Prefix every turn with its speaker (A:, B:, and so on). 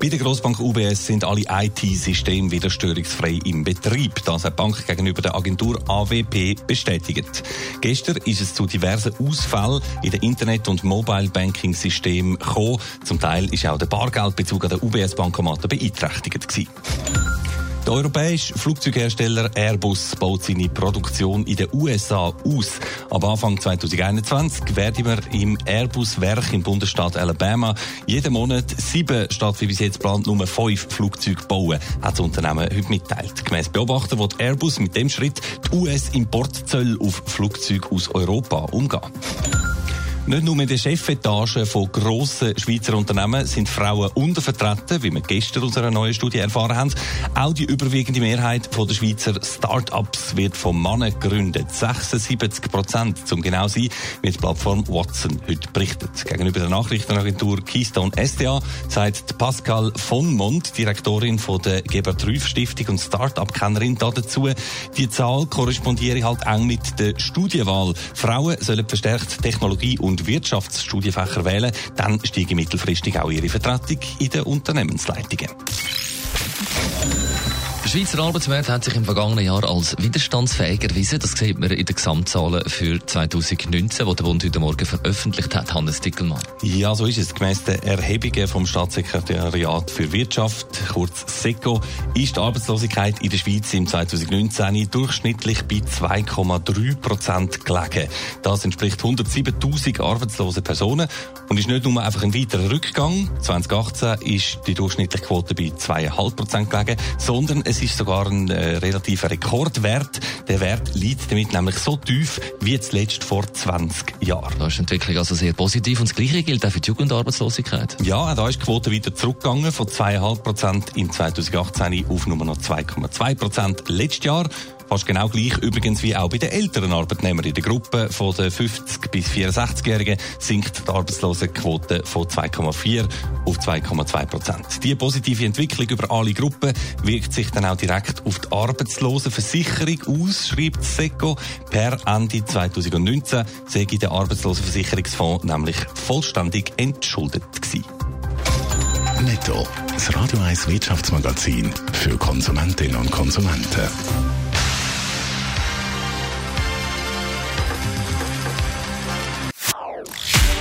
A: Bei der Grossbank UBS sind alle IT-Systeme wieder störungsfrei im Betrieb. Das hat die Bank gegenüber der Agentur AWP bestätigt. Gestern ist es zu diversen Ausfällen in den Internet- und Mobile-Banking-Systemen gekommen. Zum Teil ist auch der Bargeldbezug an der UBS-Bankomaten beeinträchtigt gewesen. Der europäische Flugzeughersteller Airbus baut seine Produktion in den USA aus. Ab Anfang 2021 werden wir im Airbus-Werk im Bundesstaat Alabama jeden Monat sieben statt wie bis jetzt geplant nur fünf Flugzeuge bauen, hat das Unternehmen heute mitteilt. Gemäss Beobachter wird Airbus mit dem Schritt die US-Importzölle auf Flugzeuge aus Europa umgehen. Nicht nur in den Chefetagen von grossen Schweizer Unternehmen sind Frauen untervertreten, wie wir gestern aus einer neuen Studie erfahren haben. Auch die überwiegende Mehrheit der Schweizer Start-ups wird von Männern gegründet. 76 Prozent, zum genau sein, wie die Plattform Watson heute berichtet. Gegenüber der Nachrichtenagentur Keystone SDA sagt Pascal von Mond, Direktorin von der Gebert Rüff Stiftung und Start-up-Kennerin dazu, die Zahl korrespondiere halt eng mit der Studienwahl. Frauen sollen verstärkt Technologie und und Wirtschaftsstudienfächer wählen, dann steigen mittelfristig auch ihre Vertretung in den Unternehmensleitungen.
B: Der Schweizer Arbeitsmarkt hat sich im vergangenen Jahr als widerstandsfähig erwiesen. Das sieht man in den Gesamtzahlen für 2019, die der Bund heute Morgen veröffentlicht hat. Hannes Dickelmann.
A: Ja, so ist es. Gemäss den Erhebungen vom Staatssekretariat für Wirtschaft, kurz SECO, ist die Arbeitslosigkeit in der Schweiz im 2019 durchschnittlich bei 2,3 Prozent gelegen. Das entspricht 107.000 arbeitslosen Personen und ist nicht nur einfach ein weiterer Rückgang. 2018 ist die durchschnittliche Quote bei 2,5 Prozent gelegen, sondern es ist sogar ein äh, relativer Rekordwert. Der Wert liegt damit nämlich so tief wie zuletzt vor 20 Jahren.
B: Da ist die Entwicklung also sehr positiv und das Gleiche gilt auch für die Jugendarbeitslosigkeit.
A: Ja, da ist die Quote wieder zurückgegangen von 2,5 Prozent in 2018 auf nur noch 2,2 Prozent letztes Jahr. Fast genau gleich übrigens wie auch bei den älteren Arbeitnehmern. In der Gruppe von den 50- bis 64-Jährigen sinkt die Arbeitslosenquote von 2,4 auf 2,2 Prozent. Diese positive Entwicklung über alle Gruppen wirkt sich dann auch direkt auf die Arbeitslosenversicherung aus, schreibt SECO. Per Ende 2019 sei der Arbeitslosenversicherungsfonds nämlich vollständig entschuldet gewesen.
C: Netto, das Radio 1 Wirtschaftsmagazin für Konsumentinnen und Konsumenten.